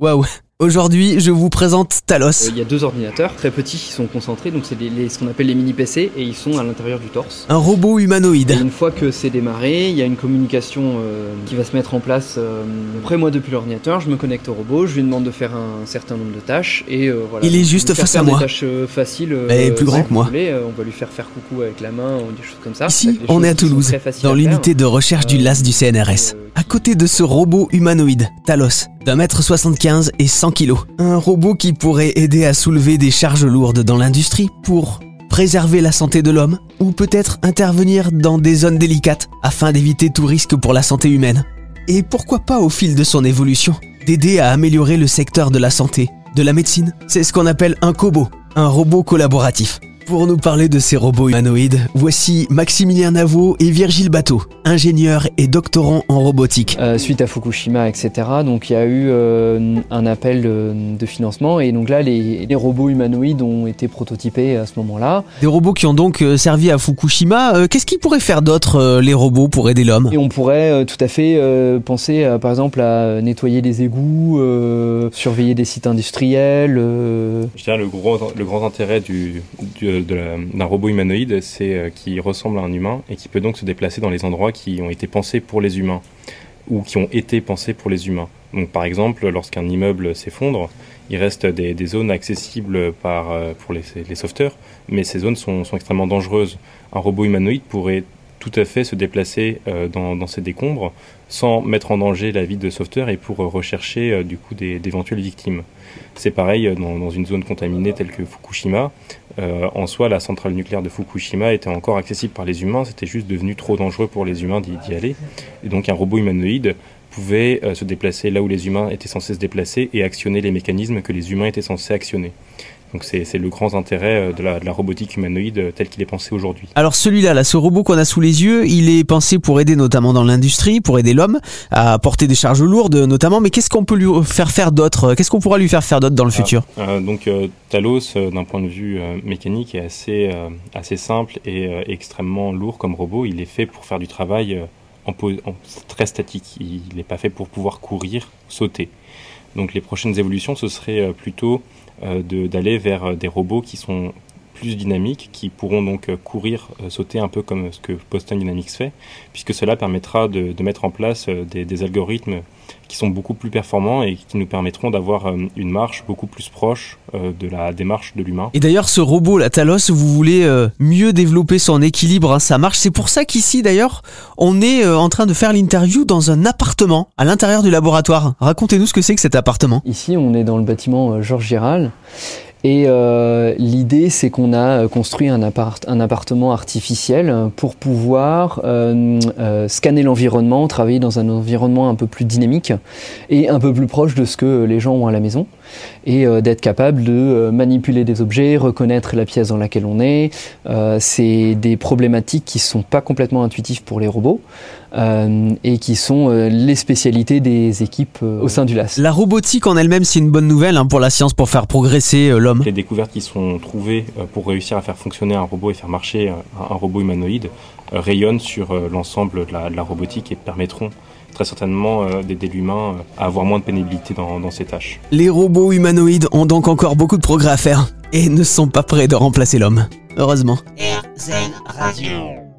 Well, Aujourd'hui, je vous présente Talos. Il y a deux ordinateurs très petits qui sont concentrés, donc c'est les- les- ce qu'on appelle les mini PC, et ils sont à l'intérieur du torse. Un robot humanoïde. Et une fois que c'est démarré, il y a une communication euh, qui va se mettre en place. euh, après, moi, depuis l'ordinateur, je me connecte au robot, je lui demande de faire un certain nombre de tâches, et euh, voilà. Il est juste face à moi. Des tâches euh, faciles. euh, Eh, plus grand que moi. voulez, euh, on va lui faire faire coucou avec la main ou des choses comme ça. Ici, on est à Toulouse, dans l'unité de recherche du LAS du CNRS. À côté de ce robot humanoïde, Talos, d'un mètre 75 et 100 Un robot qui pourrait aider à soulever des charges lourdes dans l'industrie pour préserver la santé de l'homme ou peut-être intervenir dans des zones délicates afin d'éviter tout risque pour la santé humaine. Et pourquoi pas au fil de son évolution, d'aider à améliorer le secteur de la santé, de la médecine. C'est ce qu'on appelle un cobo, un robot collaboratif. Pour nous parler de ces robots humanoïdes, voici Maximilien Navo et Virgile Bateau, ingénieurs et doctorants en robotique. Euh, suite à Fukushima, etc. Donc il y a eu euh, un appel de, de financement et donc là les, les robots humanoïdes ont été prototypés à ce moment-là. Des robots qui ont donc euh, servi à Fukushima. Euh, Qu'est-ce qu'ils pourraient faire d'autre, euh, les robots, pour aider l'homme? Et on pourrait euh, tout à fait euh, penser euh, par exemple à nettoyer des égouts, euh, surveiller des sites industriels. euh, Je dirais le gros, le grand intérêt du, du- d'un robot humanoïde, c'est euh, qu'il ressemble à un humain et qui peut donc se déplacer dans les endroits qui ont été pensés pour les humains ou qui ont été pensés pour les humains. Donc par exemple, lorsqu'un immeuble s'effondre, il reste des, zones accessibles euh, pour les, sauveteurs, mais ces zones sont extrêmement dangereuses. Un robot humanoïde pourrait tout à fait se déplacer euh, dans, dans ces décombres sans mettre en danger la vie de sauveteurs et pour euh, rechercher euh, du coup d'éventuelles victimes. C'est pareil dans, dans une zone contaminée telle que Fukushima. Euh, en soi, la centrale nucléaire de Fukushima était encore accessible par les humains, c'était juste devenu trop dangereux pour les humains d'y aller. Et donc un robot humanoïde pouvait euh, se déplacer là où les humains étaient censés se déplacer et actionner les mécanismes que les humains étaient censés actionner. Donc c'est le grand intérêt euh, de la, de la robotique humanoïde euh, tel qu'il est pensé aujourd'hui. Alors celui-là, là, ce robot qu'on a sous les yeux, il est pensé pour aider notamment dans l'industrie, pour aider l'homme à porter des charges lourdes notamment. Mais qu'est-ce qu'on peut lui faire faire d'autre? Qu'est-ce qu'on pourra lui faire faire d'autre dans le futur? Euh, donc euh, Talos, d'un point de vue euh, mécanique, est assez, assez simple et extrêmement lourd comme robot. Il est fait pour faire du travail en, en- très statique. Il n'est pas fait pour pouvoir courir, sauter. Donc les prochaines évolutions, ce serait euh, plutôt euh, d'aller vers euh, des robots qui sont plus dynamiques, qui pourront donc courir, sauter un peu comme ce que Boston Dynamics fait, puisque cela permettra de, mettre en place des algorithmes qui sont beaucoup plus performants et qui nous permettront d'avoir euh, une marche beaucoup plus proche euh, de la démarche de l'humain. Et d'ailleurs, ce robot, la Talos, vous voulez euh, mieux développer son équilibre, hein, sa marche. C'est pour ça qu'ici, d'ailleurs, on est euh, en train de faire l'interview dans un appartement à l'intérieur du laboratoire. Racontez-nous ce que c'est que cet appartement. Ici, on est dans le bâtiment euh, Georges Giral. Et euh, l'idée, c'est qu'on a euh, construit un, appart- un appartement artificiel pour pouvoir euh, scanner l'environnement, travailler dans un environnement un peu plus dynamique et un peu plus proche de ce que les gens ont à la maison. Et euh, d'être capable de euh, manipuler des objets, reconnaître la pièce dans laquelle on est. Euh, c'est des problématiques qui sont pas complètement intuitives pour les robots euh, et qui sont euh, les spécialités des équipes euh, au sein du LAS. La robotique en elle-même, c'est une bonne nouvelle hein, pour la science, pour faire progresser euh, l'homme. Les découvertes qui sont trouvées euh, pour réussir à faire fonctionner un robot et faire marcher un, un robot humanoïde euh, rayonnent sur euh, l'ensemble de la robotique et permettront très certainement euh, d'aider l'humain euh, à avoir moins de pénibilité dans, dans ses tâches. Les robots humanoïdes ont donc encore beaucoup de progrès à faire et ne sont pas prêts de remplacer l'homme. Heureusement. RZN Radio.